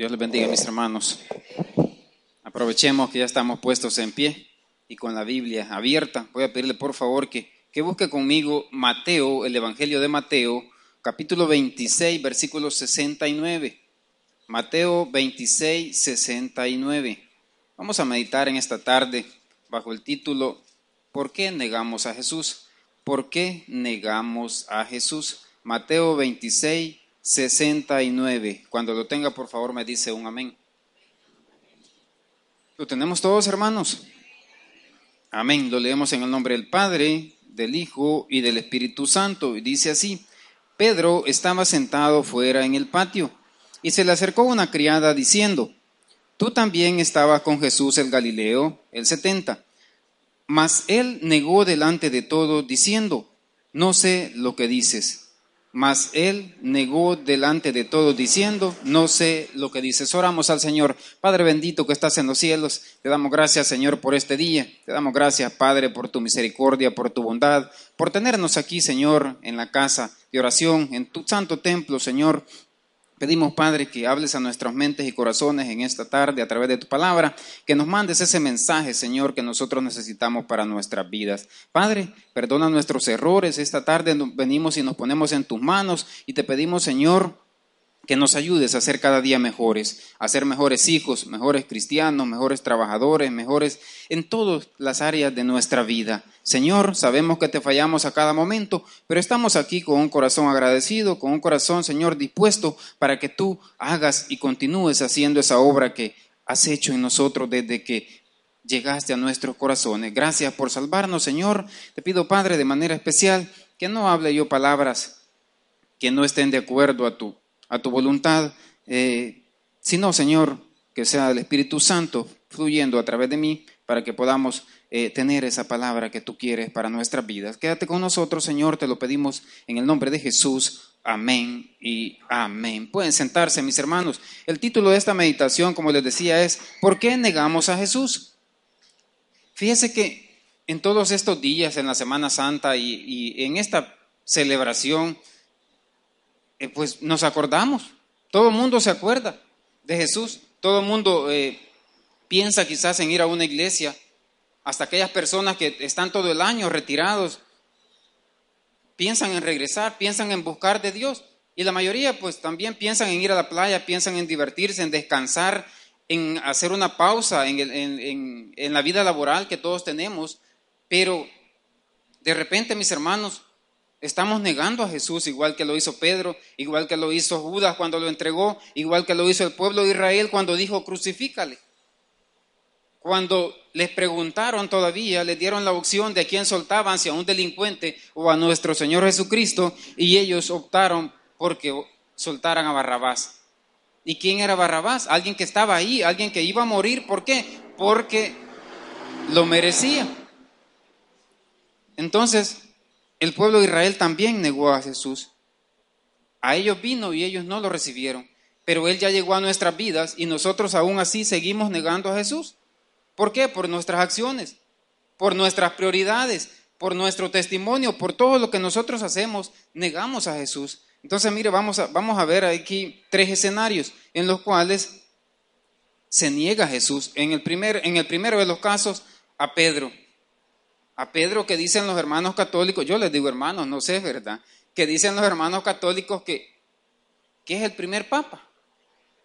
Dios les bendiga, mis hermanos. Aprovechemos que ya estamos puestos en pie y con la Biblia abierta. Voy a pedirle por favor que, que busque conmigo Mateo, el Evangelio de Mateo, capítulo 26, versículo 69. Mateo 26, 69. Vamos a meditar en esta tarde bajo el título ¿Por qué negamos a Jesús? ¿Por qué negamos a Jesús? Mateo 26, 69. Cuando lo tenga, por favor, me dice un amén. ¿Lo tenemos todos, hermanos? Amén. Lo leemos en el nombre del Padre, del Hijo y del Espíritu Santo. Y dice así, Pedro estaba sentado fuera en el patio y se le acercó una criada diciendo, Tú también estabas con Jesús el Galileo, el setenta. Mas él negó delante de todos diciendo, No sé lo que dices. Mas él negó delante de todos diciendo, no sé lo que dices. Oramos al Señor. Padre bendito que estás en los cielos, te damos gracias Señor por este día. Te damos gracias Padre por tu misericordia, por tu bondad, por tenernos aquí Señor en la casa de oración, en tu santo templo Señor. Pedimos, Padre, que hables a nuestras mentes y corazones en esta tarde a través de tu palabra, que nos mandes ese mensaje, Señor, que nosotros necesitamos para nuestras vidas. Padre, perdona nuestros errores. Esta tarde venimos y nos ponemos en tus manos y te pedimos, Señor, que nos ayudes a ser cada día mejores, a ser mejores hijos, mejores cristianos, mejores trabajadores, mejores en todas las áreas de nuestra vida. Señor, sabemos que te fallamos a cada momento, pero estamos aquí con un corazón agradecido, con un corazón, Señor, dispuesto para que tú hagas y continúes haciendo esa obra que has hecho en nosotros desde que llegaste a nuestros corazones. Gracias por salvarnos, Señor. Te pido, Padre, de manera especial, que no hable yo palabras que no estén de acuerdo a tu a tu voluntad, eh, sino, Señor, que sea el Espíritu Santo fluyendo a través de mí para que podamos eh, tener esa palabra que tú quieres para nuestras vidas. Quédate con nosotros, Señor, te lo pedimos en el nombre de Jesús. Amén y amén. Pueden sentarse, mis hermanos. El título de esta meditación, como les decía, es ¿Por qué negamos a Jesús? Fíjese que en todos estos días, en la Semana Santa y, y en esta celebración, eh, pues nos acordamos. Todo el mundo se acuerda de Jesús. Todo el mundo eh, piensa quizás en ir a una iglesia. Hasta aquellas personas que están todo el año retirados, piensan en regresar, piensan en buscar de Dios. Y la mayoría pues también piensan en ir a la playa, piensan en divertirse, en descansar, en hacer una pausa en, en la vida laboral que todos tenemos. Pero de repente, mis hermanos, Estamos negando a Jesús igual que lo hizo Pedro, igual que lo hizo Judas cuando lo entregó, igual que lo hizo el pueblo de Israel cuando dijo crucifícale. Cuando les preguntaron todavía, les dieron la opción de a quién soltaban, si a un delincuente o a nuestro Señor Jesucristo, y ellos optaron porque soltaran a Barrabás. ¿Y quién era Barrabás? Alguien que estaba ahí, alguien que iba a morir. ¿Por qué? Porque lo merecía. Entonces, el pueblo de Israel también negó a Jesús. A ellos vino y ellos no lo recibieron. Pero Él ya llegó a nuestras vidas y nosotros aún así seguimos negando a Jesús. ¿Por qué? Por nuestras acciones, por nuestras prioridades, por nuestro testimonio, por todo lo que nosotros hacemos, negamos a Jesús. Entonces, mire, vamos a, vamos a ver aquí tres escenarios en los cuales se niega a Jesús. En el, primer, en el primero de los casos, a Pedro a Pedro que dicen los hermanos católicos, yo les digo hermanos, no sé, ¿verdad? Que dicen los hermanos católicos que, que es el primer papa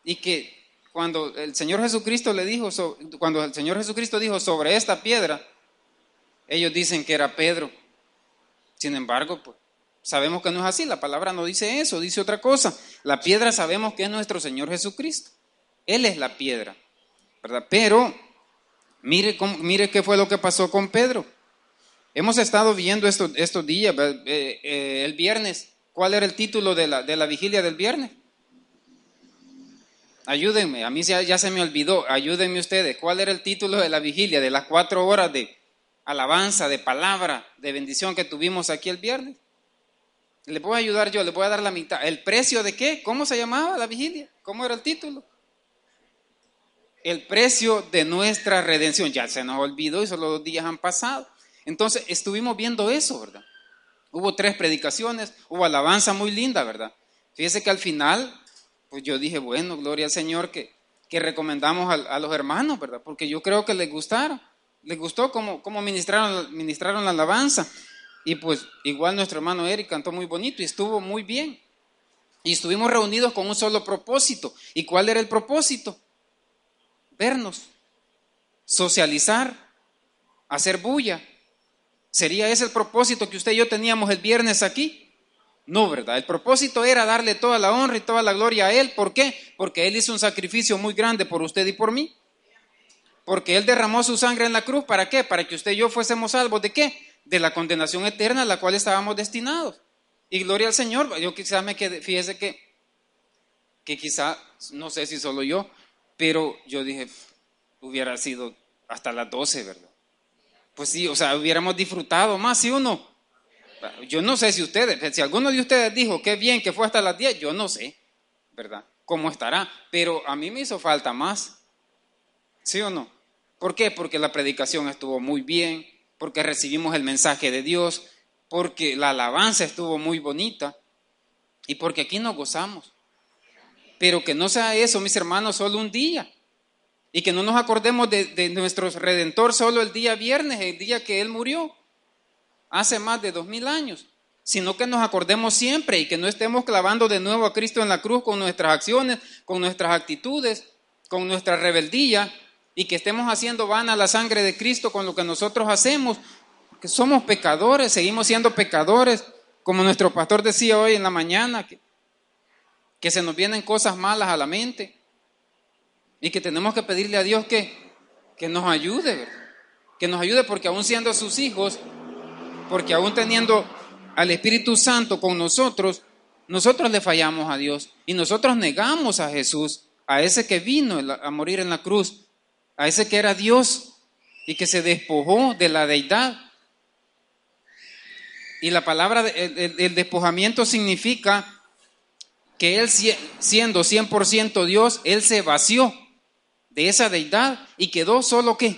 y que cuando el Señor Jesucristo le dijo, cuando el Señor Jesucristo dijo sobre esta piedra, ellos dicen que era Pedro. Sin embargo, pues, sabemos que no es así, la palabra no dice eso, dice otra cosa. La piedra sabemos que es nuestro Señor Jesucristo. Él es la piedra, ¿verdad? Pero mire, mire qué fue lo que pasó con Pedro. Hemos estado viendo estos, estos días, eh, eh, el viernes, ¿cuál era el título de la, de la vigilia del viernes? Ayúdenme, a mí ya, ya, se me olvidó, ayúdenme ustedes, ¿cuál era el título de la vigilia, de las cuatro horas de alabanza, de palabra, de bendición que tuvimos aquí el viernes? Le voy ayudar yo, le voy a dar la mitad. ¿El precio de qué? ¿Cómo se llamaba la vigilia? ¿Cómo era el título? El precio de nuestra redención. Ya se nos olvidó y solo dos días han pasado. Entonces estuvimos viendo eso, ¿verdad? Hubo tres predicaciones, hubo alabanza muy linda, ¿verdad? Fíjese que al final, pues yo dije, bueno, gloria al Señor que, que recomendamos a, los hermanos, ¿verdad? Porque yo creo que les gustaron, les gustó cómo, cómo ministraron, ministraron la alabanza. Y pues igual nuestro hermano Eric cantó muy bonito y estuvo muy bien. Y estuvimos reunidos con un solo propósito. ¿Y cuál era el propósito? Vernos, socializar, hacer bulla. ¿Sería ese el propósito que usted y yo teníamos el viernes aquí? No, ¿verdad? El propósito era darle toda la honra y toda la gloria a Él. ¿Por qué? Porque Él hizo un sacrificio muy grande por usted y por mí. Porque Él derramó su sangre en la cruz. ¿Para qué? Para que usted y yo fuésemos salvos. ¿De qué? De la condenación eterna a la cual estábamos destinados. Y gloria al Señor. Yo quizás me quedé, fíjese que, que quizá, no sé si solo yo, pero yo dije, hubiera sido hasta las 12, ¿verdad? Pues sí, o sea, hubiéramos disfrutado más, ¿sí o no? Yo no sé si ustedes, si alguno de ustedes dijo que bien que fue hasta las 10, yo no sé, ¿verdad? ¿Cómo estará? Pero a mí me hizo falta más. ¿Sí o no? ¿Por qué? Porque la predicación estuvo muy bien, porque recibimos el mensaje de Dios, porque la alabanza estuvo muy bonita y porque aquí nos gozamos. Pero que no sea eso, mis hermanos, solo un día. Y que no nos acordemos de, nuestro redentor solo el día viernes, el día que Él murió hace más de dos mil años, sino que nos acordemos siempre y que no estemos clavando de nuevo a Cristo en la cruz con nuestras acciones, con nuestras actitudes, con nuestra rebeldía y que estemos haciendo vana la sangre de Cristo con lo que nosotros hacemos, que somos pecadores, seguimos siendo pecadores, como nuestro pastor decía hoy en la mañana, que se nos vienen cosas malas a la mente y que tenemos que pedirle a Dios que, que nos ayude, que nos ayude porque aún siendo sus hijos, porque aún teniendo al Espíritu Santo con nosotros, nosotros le fallamos a Dios y nosotros negamos a Jesús, a ese que vino a morir en la cruz, a ese que era Dios y que se despojó de la deidad. Y la palabra, el, despojamiento significa que Él siendo 100% Dios, Él se vació de esa deidad y quedó solo qué?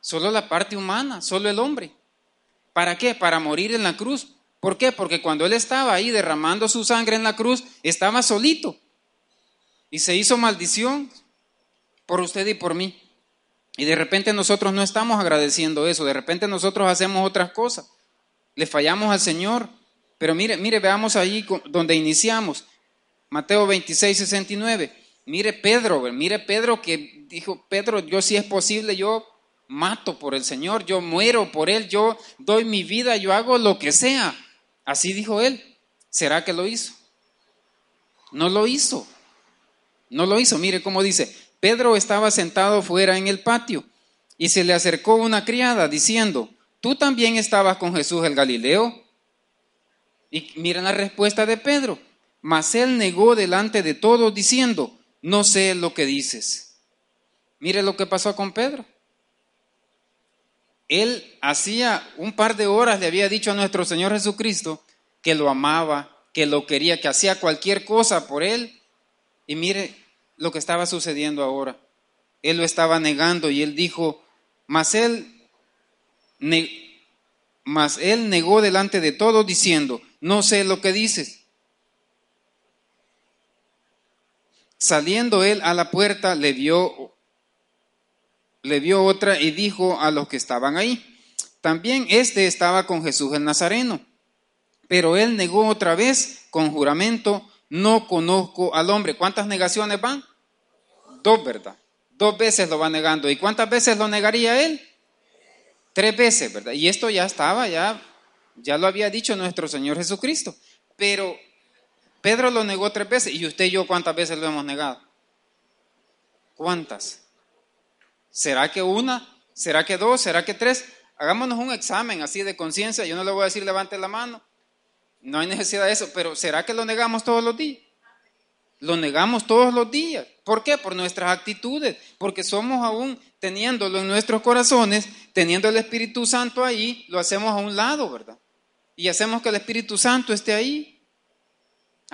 Solo la parte humana, solo el hombre. ¿Para qué? Para morir en la cruz. ¿Por qué? Porque cuando Él estaba ahí derramando su sangre en la cruz, estaba solito. Y se hizo maldición por usted y por mí. Y de repente nosotros no estamos agradeciendo eso. De repente nosotros hacemos otras cosas. Le fallamos al Señor. Pero mire, mire, veamos ahí donde iniciamos. Mateo 26, 69. Mire Pedro, mire Pedro que dijo, Pedro, yo si es posible, yo mato por el Señor, yo muero por Él, yo doy mi vida, yo hago lo que sea. Así dijo Él. ¿Será que lo hizo? No lo hizo. No lo hizo. Mire cómo dice, Pedro estaba sentado fuera en el patio y se le acercó una criada diciendo, ¿tú también estabas con Jesús el Galileo? Y miren la respuesta de Pedro. Mas él negó delante de todos diciendo, no sé lo que dices. Mire lo que pasó con Pedro. Él hacía un par de horas le había dicho a nuestro Señor Jesucristo que lo amaba, que lo quería, que hacía cualquier cosa por él. Y mire lo que estaba sucediendo ahora. Él lo estaba negando y él dijo, mas él, mas él negó delante de todos diciendo, no sé lo que dices. Saliendo él a la puerta, le vio le vio otra y dijo a los que estaban ahí, también este estaba con Jesús el Nazareno. Pero él negó otra vez con juramento, no conozco al hombre. ¿Cuántas negaciones van? Dos, ¿verdad? Dos veces lo va negando. ¿Y cuántas veces lo negaría él? Tres veces, ¿verdad? Y esto ya estaba, ya, ya lo había dicho nuestro Señor Jesucristo. Pero Pedro lo negó tres veces. ¿Y usted y yo cuántas veces lo hemos negado? ¿Cuántas? ¿Será que una? ¿Será que dos? ¿Será que tres? Hagámonos un examen así de conciencia. Yo no le voy a decir levante la mano. No hay necesidad de eso, pero ¿será que lo negamos todos los días? Lo negamos todos los días. ¿Por qué? Por nuestras actitudes, porque somos aún teniéndolo en nuestros corazones, teniendo el Espíritu Santo ahí, lo hacemos a un lado, ¿verdad? Y hacemos que el Espíritu Santo esté ahí,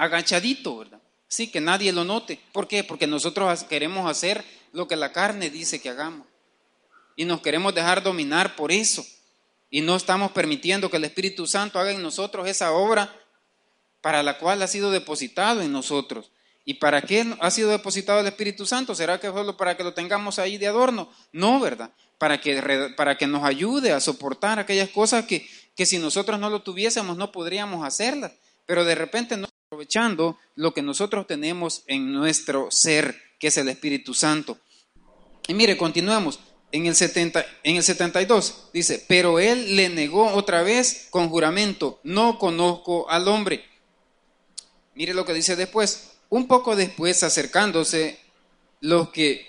agachadito, ¿verdad? Sí, que nadie lo note. ¿Por qué? Porque nosotros queremos hacer lo que la carne dice que hagamos. Y nos queremos dejar dominar por eso. Y no estamos permitiendo que el Espíritu Santo haga en nosotros esa obra para la cual ha sido depositado en nosotros. ¿Y para qué ha sido depositado el Espíritu Santo? ¿Será que solo para que lo tengamos ahí de adorno? No, ¿verdad? Para que, para que nos ayude a soportar aquellas cosas que, que si nosotros no lo tuviésemos no podríamos hacerlas. Pero de repente no aprovechando lo que nosotros tenemos en nuestro ser, que es el Espíritu Santo. Y mire, continuamos. En el, 70, en el 72 dice, pero él le negó otra vez con juramento, no conozco al hombre. Mire lo que dice después. Un poco después, acercándose, los que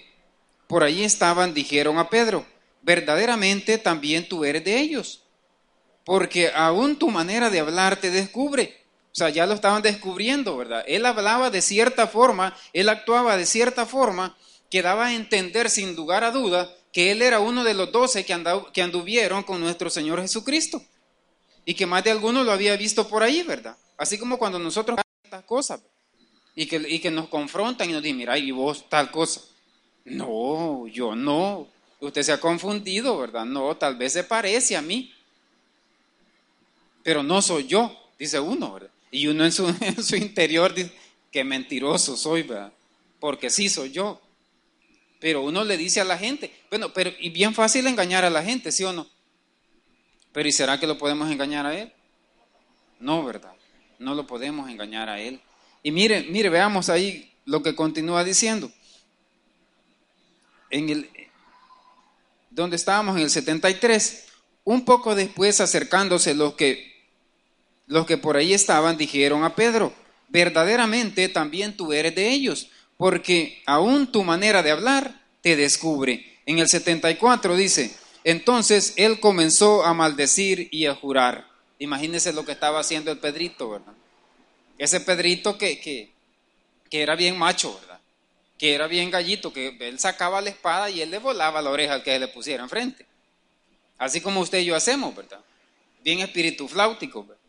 por allí estaban dijeron a Pedro, verdaderamente también tú eres de ellos, porque aún tu manera de hablar te descubre. O sea, ya lo estaban descubriendo, ¿verdad? Él hablaba de cierta forma, él actuaba de cierta forma que daba a entender sin lugar a duda que él era uno de los doce que, anduvieron con nuestro Señor Jesucristo y que más de alguno lo había visto por ahí, ¿verdad? Así como cuando nosotros estas cosas y que, y que nos confrontan y nos dicen, mira, y vos tal cosa. No, yo no. Usted se ha confundido, ¿verdad? No, tal vez se parece a mí, pero no soy yo, dice uno, ¿verdad? Y uno en su, interior dice, que mentiroso soy, ¿verdad? Porque sí soy yo. Pero uno le dice a la gente, bueno, pero y bien fácil engañar a la gente, ¿sí o no? Pero ¿y será que lo podemos engañar a él? No, ¿verdad? No lo podemos engañar a él. Y mire, mire, veamos ahí lo que continúa diciendo. En el donde estábamos en el 73, un poco después acercándose los que los que por ahí estaban dijeron a Pedro, verdaderamente también tú eres de ellos, porque aún tu manera de hablar te descubre. En el 74 dice, entonces él comenzó a maldecir y a jurar. Imagínense lo que estaba haciendo el Pedrito, ¿verdad? Ese Pedrito que, que, que era bien macho, ¿verdad? Que era bien gallito, que él sacaba la espada y él le volaba la oreja al que le pusiera enfrente. Así como usted y yo hacemos, ¿verdad? Bien espíritu flautico, ¿verdad?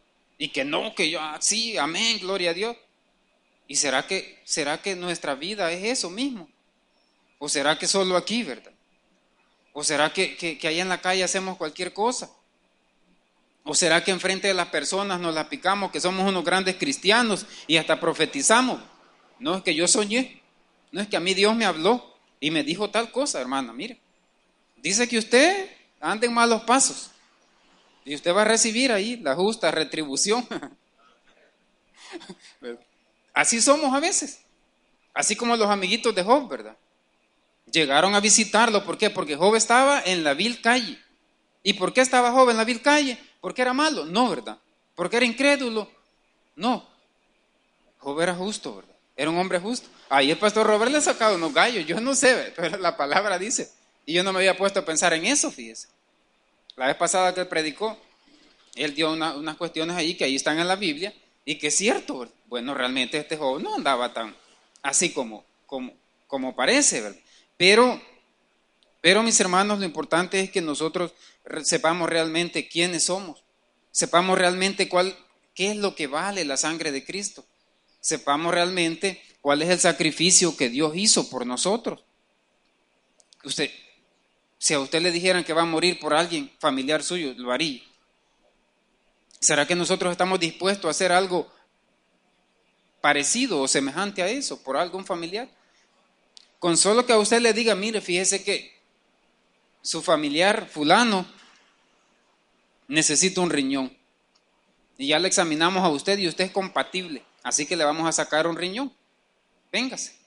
Y que no, que yo, ah, sí, amén, gloria a Dios. ¿Y será que, será que nuestra vida es eso mismo? ¿O será que solo aquí, verdad? ¿O será que, que, ahí en la calle hacemos cualquier cosa? ¿O será que enfrente de las personas nos la picamos, que somos unos grandes cristianos y hasta profetizamos? No es que yo soñé, no es que a mí Dios me habló y me dijo tal cosa, hermana, mire. Dice que usted anda en malos pasos y usted va a recibir ahí la justa retribución. Así somos a veces. Así como los amiguitos de Job, ¿verdad? Llegaron a visitarlo, ¿por qué? Porque Job estaba en la vil calle. ¿Y por qué estaba Job en la vil calle? ¿Porque era malo? No, ¿verdad? ¿Porque era incrédulo? No. Job era justo, ¿verdad? Era un hombre justo. Ahí el pastor Robert le ha sacado unos gallos, yo no sé, pero la palabra dice. Y yo no me había puesto a pensar en eso, fíjese. La vez pasada que él predicó, él dio unas cuestiones ahí que ahí están en la Biblia y que es cierto, bueno, realmente este joven no andaba tan así como, como, como parece, ¿verdad? Pero, pero mis hermanos, lo importante es que nosotros sepamos realmente quiénes somos, sepamos realmente cuál, qué es lo que vale la sangre de Cristo, sepamos realmente cuál es el sacrificio que Dios hizo por nosotros. Usted, si a usted le dijeran que va a morir por alguien familiar suyo, lo haría. ¿Será que nosotros estamos dispuestos a hacer algo parecido o semejante a eso por algún familiar? Con solo que a usted le diga, mire, fíjese que su familiar fulano necesita un riñón. Y ya le examinamos a usted y usted es compatible. Así que le vamos a sacar un riñón. Véngase.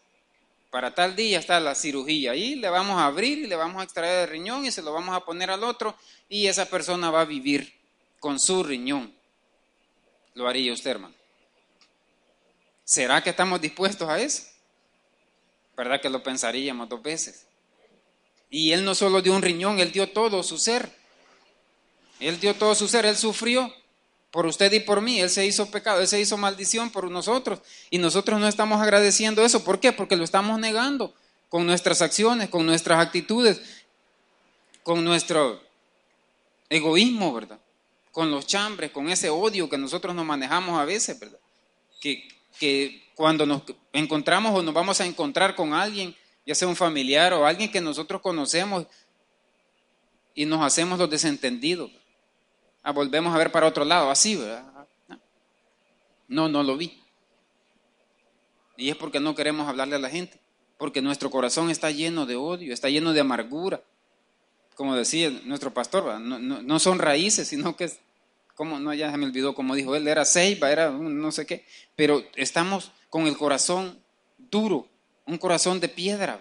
Para tal día está la cirugía. Ahí le vamos a abrir y le vamos a extraer el riñón y se lo vamos a poner al otro y esa persona va a vivir con su riñón. Lo haría usted, hermano. ¿Será que estamos dispuestos a eso? ¿Verdad que lo pensaríamos dos veces? Y él no solo dio un riñón, él dio todo su ser. Él dio todo su ser, él sufrió por usted y por mí. Él se hizo pecado, él se hizo maldición por nosotros. Y nosotros no estamos agradeciendo eso. ¿Por qué? Porque lo estamos negando con nuestras acciones, con nuestras actitudes, con nuestro egoísmo, ¿verdad? con los chambres, con ese odio que nosotros nos manejamos a veces, ¿verdad? Que, que cuando nos encontramos o nos vamos a encontrar con alguien, ya sea un familiar o alguien que nosotros conocemos, y nos hacemos los desentendidos. Ah, volvemos a ver para otro lado, así, ¿verdad? No, no lo vi. Y es porque no queremos hablarle a la gente, porque nuestro corazón está lleno de odio, está lleno de amargura. Como decía nuestro pastor, no, son raíces, sino que es, como, no, ya se me olvidó como dijo él, era ceiba, era no sé qué, pero estamos con el corazón duro, un corazón de piedra.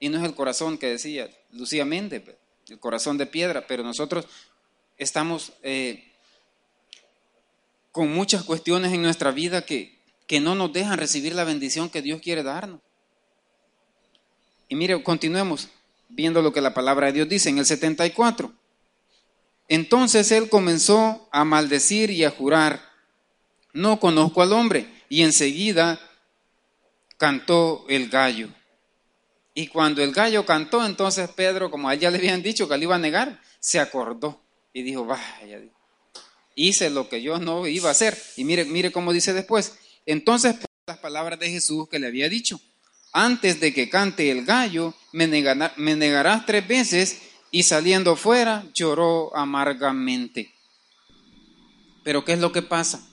Y no es el corazón que decía Lucía Méndez, el corazón de piedra, pero nosotros estamos eh, con muchas cuestiones en nuestra vida que, que no nos dejan recibir la bendición que Dios quiere darnos. Y mire, continuemos viendo lo que la palabra de Dios dice en el 74. Entonces él comenzó a maldecir y a jurar, no conozco al hombre, y enseguida cantó el gallo. Y cuando el gallo cantó, entonces Pedro, como a él ya le habían dicho que le iba a negar, se acordó y dijo, vaya, hice lo que yo no iba a hacer. Y mire, mire cómo dice después. Entonces, las palabras de Jesús que le había dicho, antes de que cante el gallo, me, me negarás tres veces y saliendo fuera lloró amargamente. Pero ¿qué es lo que pasa?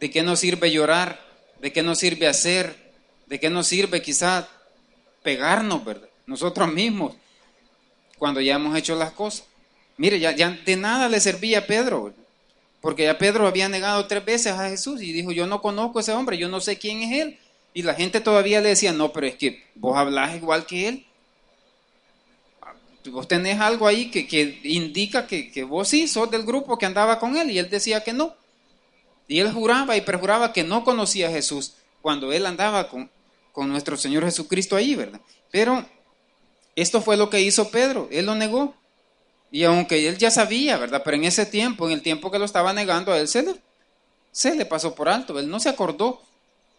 ¿De qué nos sirve llorar? ¿De qué nos sirve hacer? ¿De qué nos sirve quizás pegarnos, verdad? Nosotros mismos, cuando ya hemos hecho las cosas. Mire, ya, de nada le servía a Pedro, porque ya Pedro había negado tres veces a Jesús y dijo, yo no conozco a ese hombre, yo no sé quién es él. Y la gente todavía le decía, no, pero es que vos hablas igual que él. Vos tenés algo ahí que, que indica que, que, vos sí sos del grupo que andaba con él. Y él decía que no. Y él juraba y perjuraba que no conocía a Jesús cuando él andaba con, con nuestro Señor Jesucristo ahí, ¿verdad? Pero esto fue lo que hizo Pedro. Él lo negó. Y aunque él ya sabía, ¿verdad? Pero en ese tiempo, en el tiempo que lo estaba negando, a él se le, pasó por alto. Él no se acordó.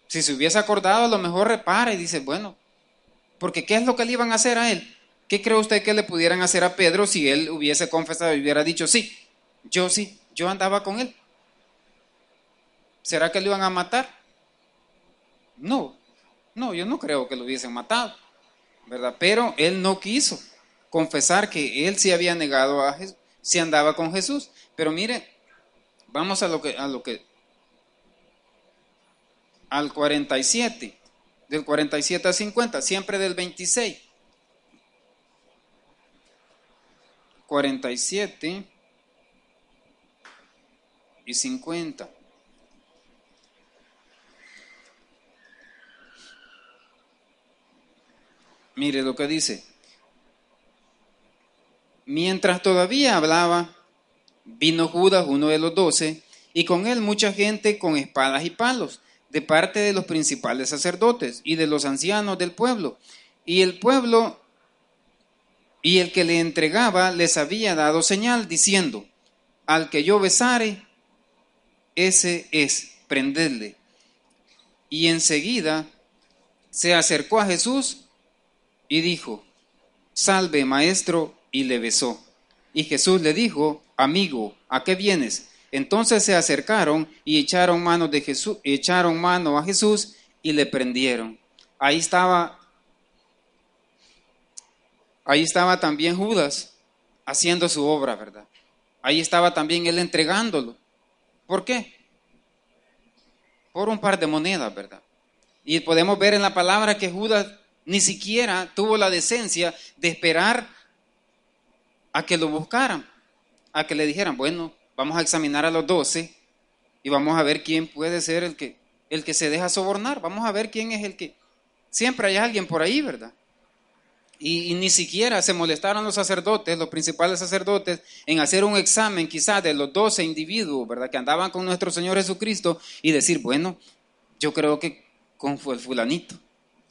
Si se hubiese acordado, a lo mejor repara y dice, bueno, porque ¿qué es lo que le iban a hacer a él? ¿Qué cree usted que le pudieran hacer a Pedro si él hubiese confesado y hubiera dicho, sí, yo sí, yo andaba con él? ¿Será que le iban a matar? No, no, yo no creo que lo hubiesen matado, ¿verdad? Pero él no quiso confesar que él sí había negado a Jesús, sí andaba con Jesús. Pero mire, vamos a lo que, a lo que, al 47, del 47 al 50, siempre del 26. 47 y 50. Mire lo que dice. Mientras todavía hablaba, vino Judas, uno de los doce, y con él mucha gente con espadas y palos, de parte de los principales sacerdotes y de los ancianos del pueblo. Y el pueblo y el que le entregaba les había dado señal, diciendo, al que yo besare, ese es, prendedle. Y enseguida se acercó a Jesús y dijo, salve maestro, y le besó. Y Jesús le dijo, amigo, ¿a qué vienes? Entonces se acercaron y echaron mano de Jesús, echaron mano a Jesús y le prendieron. Ahí estaba Ahí estaba también Judas haciendo su obra, ¿verdad? Ahí estaba también él entregándolo. ¿Por qué? Por un par de monedas, ¿verdad? Y podemos ver en la palabra que Judas ni siquiera tuvo la decencia de esperar a que lo buscaran, a que le dijeran, bueno, vamos a examinar a los doce y vamos a ver quién puede ser el que, el que se deja sobornar, vamos a ver quién es el que... Siempre hay alguien por ahí, ¿verdad? Y, ni siquiera se molestaron los sacerdotes, los principales sacerdotes, en hacer un examen quizás de los doce individuos, ¿verdad? Que andaban con nuestro Señor Jesucristo y decir, bueno, yo creo que con el fulanito,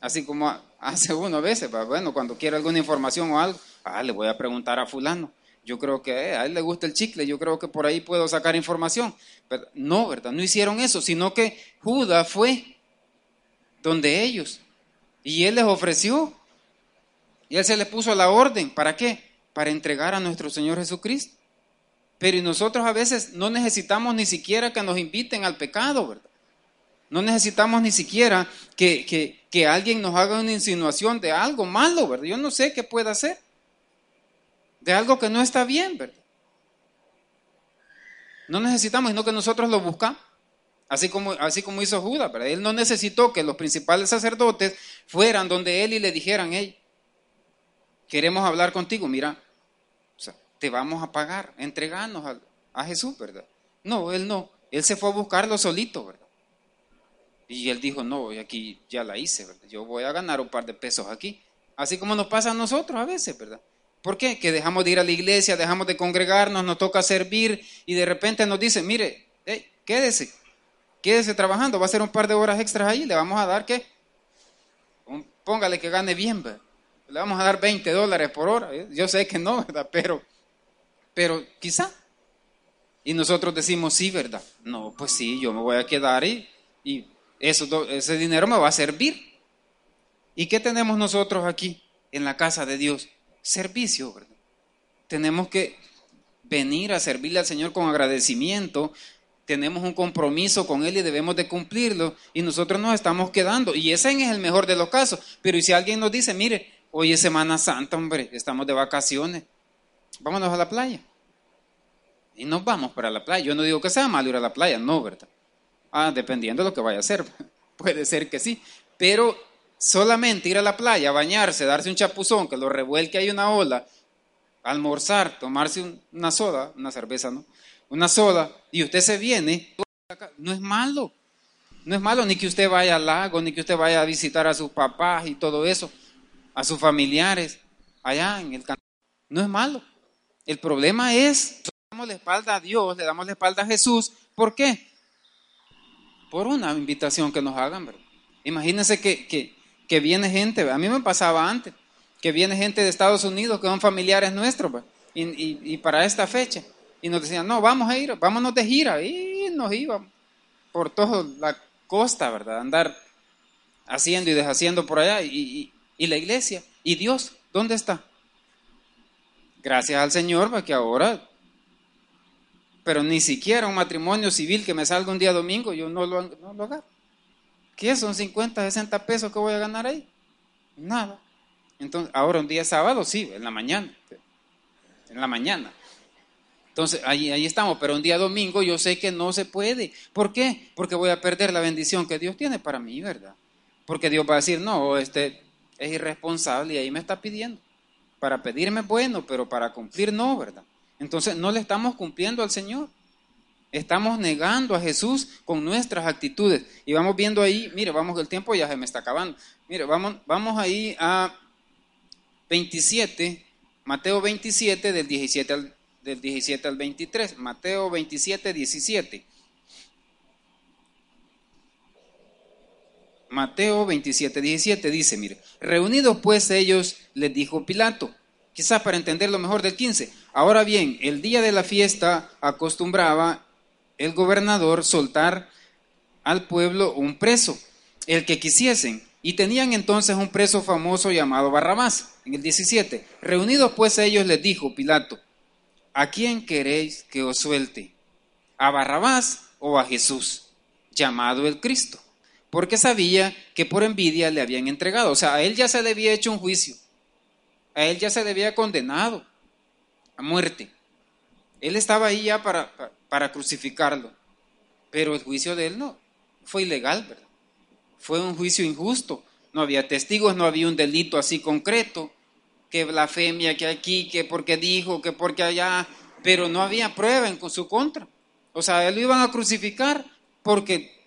así como hace uno a veces, bueno, cuando quiere alguna información o algo, ah, le voy a preguntar a fulano. Yo creo que eh, a él le gusta el chicle, yo creo que por ahí puedo sacar información. Pero no, ¿verdad? No hicieron eso, sino que Judas fue donde ellos y él les ofreció. Y él se les puso la orden. ¿Para qué? Para entregar a nuestro Señor Jesucristo. Pero nosotros a veces no necesitamos ni siquiera que nos inviten al pecado, ¿verdad? No necesitamos ni siquiera que, que, que alguien nos haga una insinuación de algo malo, ¿verdad? Yo no sé qué puede hacer de algo que no está bien, ¿verdad? No necesitamos, sino que nosotros lo buscamos. Así como, así como hizo Judas, ¿verdad? Él no necesitó que los principales sacerdotes fueran donde él y le dijeran, hey, queremos hablar contigo, mira, te vamos a pagar, entregarnos a, a Jesús, ¿verdad? No, él no, él se fue a buscarlo solito, ¿verdad? Y él dijo, no, aquí ya la hice, ¿verdad? Yo voy a ganar un par de pesos aquí. Así como nos pasa a nosotros a veces, ¿verdad? ¿Por qué? Que dejamos de ir a la iglesia, dejamos de congregarnos, nos toca servir y de repente nos dicen, mire, quédese, quédese trabajando, va a ser un par de horas extras ahí, le vamos a dar qué? póngale que gane bien, ¿verdad? le vamos a dar 20 dólares por hora. Yo sé que no, ¿verdad? Pero, pero quizá. Y nosotros decimos, sí, ¿verdad? No, pues sí, yo me voy a quedar y, y eso, ese dinero me va a servir. ¿Y qué tenemos nosotros aquí en la casa de Dios? Servicio, ¿verdad? Tenemos que venir a servirle al Señor con agradecimiento. Tenemos un compromiso con Él y debemos de cumplirlo. Y nosotros nos estamos quedando. Y ese es el mejor de los casos. Pero ¿y si alguien nos dice, mire, hoy es Semana Santa, hombre, estamos de vacaciones, vámonos a la playa? Y nos vamos para la playa. Yo no digo que sea malo ir a la playa, no, ¿verdad? Ah, dependiendo de lo que vaya a hacer. Puede ser que sí. Pero solamente ir a la playa, bañarse, darse un chapuzón, que lo revuelque ahí una ola, almorzar, tomarse una soda, una cerveza, ¿no? Una soda, y usted se viene, no es malo. No es malo ni que usted vaya al lago, ni que usted vaya a visitar a sus papás y todo eso, a sus familiares, allá en el No es malo. El problema es, le damos la espalda a Dios, le damos la espalda a Jesús. ¿Por qué? Por una invitación que nos hagan, ¿verdad? Imagínense que, que, que viene gente, a mí me pasaba antes, que viene gente de Estados Unidos que son familiares nuestros, y, para esta fecha, y nos decían, no, vamos a ir, vámonos de gira, y nos íbamos por toda la costa, ¿verdad? Andar haciendo y deshaciendo por allá, y, la iglesia, y Dios, ¿dónde está? Gracias al Señor, porque ahora, pero ni siquiera un matrimonio civil que me salga un día domingo, yo no lo, no lo hago. ¿Qué son 50, 60 pesos que voy a ganar ahí? Nada. Entonces, ahora un día sábado, sí, en la mañana. En la mañana. Entonces, ahí, ahí estamos, pero un día domingo yo sé que no se puede. ¿Por qué? Porque voy a perder la bendición que Dios tiene para mí, ¿verdad? Porque Dios va a decir, no, este es irresponsable y ahí me está pidiendo. Para pedirme bueno, pero para cumplir no, ¿verdad? Entonces, no le estamos cumpliendo al Señor. Estamos negando a Jesús con nuestras actitudes. Y vamos viendo ahí, mire, vamos, el tiempo ya se me está acabando. Mire, vamos, vamos ahí a 27, Mateo 27, del 17 al, del 17 al 23. Mateo 27, 17. Mateo 27, 17 dice, mire, reunidos pues ellos, les dijo Pilato, quizás para entender lo mejor del 15. Ahora bien, el día de la fiesta acostumbraba el gobernador soltar al pueblo un preso, el que quisiesen. Y tenían entonces un preso famoso llamado Barrabás. En el 17, reunidos pues ellos les dijo Pilato, ¿a quién queréis que os suelte? ¿A Barrabás o a Jesús, llamado el Cristo? Porque sabía que por envidia le habían entregado. O sea, a él ya se le había hecho un juicio. A él ya se le había condenado a muerte. Él estaba ahí ya para, para crucificarlo. Pero el juicio de él no, fue ilegal, ¿verdad? Fue un juicio injusto. No había testigos, no había un delito así concreto, que blasfemia, que aquí, que porque dijo, que porque allá, pero no había prueba en su contra. O sea, él lo iban a crucificar porque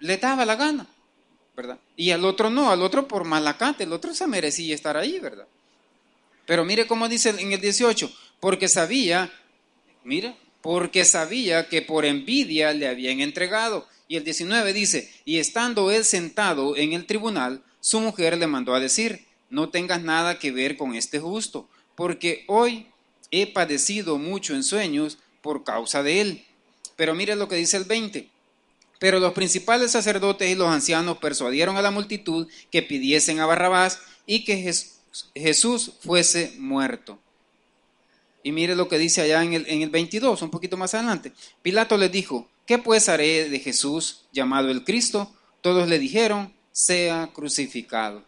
le daba la gana, ¿verdad? Y al otro no, al otro por malacate, el otro se merecía estar ahí, ¿verdad? Pero mire cómo dice en el 18, porque sabía, mire, porque sabía que por envidia le habían entregado. Y el 19 dice, y estando él sentado en el tribunal, su mujer le mandó a decir, no tengas nada que ver con este justo, porque hoy he padecido mucho en sueños por causa de él. Pero mire lo que dice el 20. Pero los principales sacerdotes y los ancianos persuadieron a la multitud que pidiesen a Barrabás y que Jesús fuese muerto. Y mire lo que dice allá en el, en el 22, un poquito más adelante. Pilato les dijo, ¿qué pues haré de Jesús llamado el Cristo? Todos le dijeron, sea crucificado.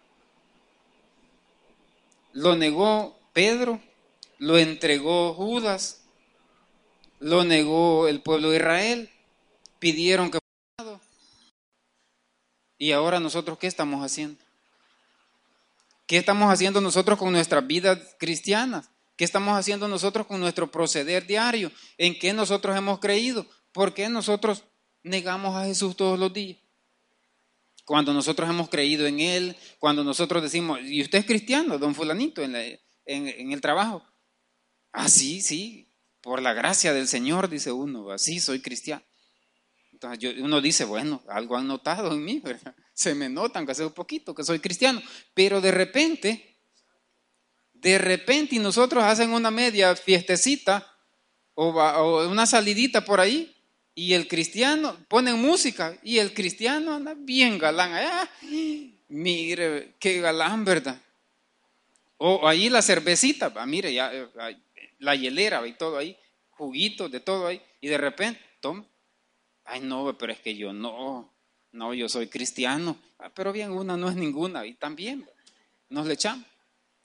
Lo negó Pedro, lo entregó Judas, lo negó el pueblo de Israel, pidieron que ¿Y ahora nosotros qué estamos haciendo? ¿Qué estamos haciendo nosotros con nuestras vidas cristianas? ¿Qué estamos haciendo nosotros con nuestro proceder diario? ¿En qué nosotros hemos creído? ¿Por qué nosotros negamos a Jesús todos los días? Cuando nosotros hemos creído en Él, cuando nosotros decimos, ¿y usted es cristiano, don fulanito, en, el trabajo? Ah, sí, sí, por la gracia del Señor, dice uno, así soy cristiano. Entonces uno dice, bueno, algo han notado en mí, ¿verdad? Se me notan, que hace un poquito, que soy cristiano. Pero de repente, de repente, y nosotros hacen una media fiestecita o, una salidita por ahí, y el cristiano, ponen música, y el cristiano anda bien galán. Ah, mire, qué galán, ¿verdad? O ahí la cervecita, mire, ya, la hielera y todo ahí, juguitos de todo ahí, y de repente, toma, ay no, pero es que yo no, no, yo soy cristiano, ah, pero bien, una no es ninguna, y también nos le echamos.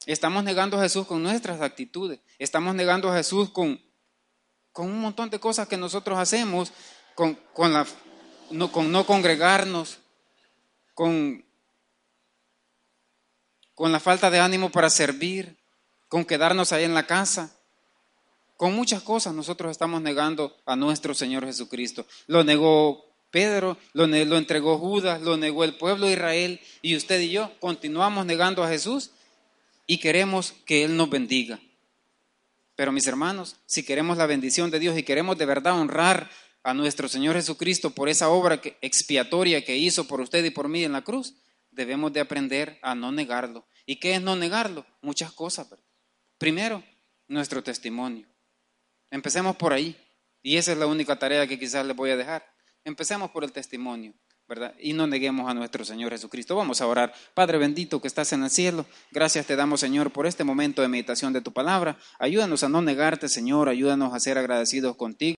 Estamos negando a Jesús con nuestras actitudes, estamos negando a Jesús con, con un montón de cosas que nosotros hacemos, con, con, la, no, con no congregarnos, con, con la falta de ánimo para servir, con quedarnos ahí en la casa. Con muchas cosas nosotros estamos negando a nuestro Señor Jesucristo. Lo negó Pedro, lo, lo, entregó Judas, lo negó el pueblo de Israel y usted y yo continuamos negando a Jesús y queremos que Él nos bendiga. Pero mis hermanos, si queremos la bendición de Dios y queremos de verdad honrar a nuestro Señor Jesucristo por esa obra expiatoria que hizo por usted y por mí en la cruz, debemos de aprender a no negarlo. ¿Y qué es no negarlo? Muchas cosas. Primero, nuestro testimonio. Empecemos por ahí. Y esa es la única tarea que quizás les voy a dejar. Empecemos por el testimonio, Y no neguemos a nuestro Señor Jesucristo. Vamos a orar. Padre bendito que estás en el cielo, gracias te damos, Señor, por este momento de meditación de tu palabra. Ayúdanos a no negarte, Señor. Ayúdanos a ser agradecidos contigo.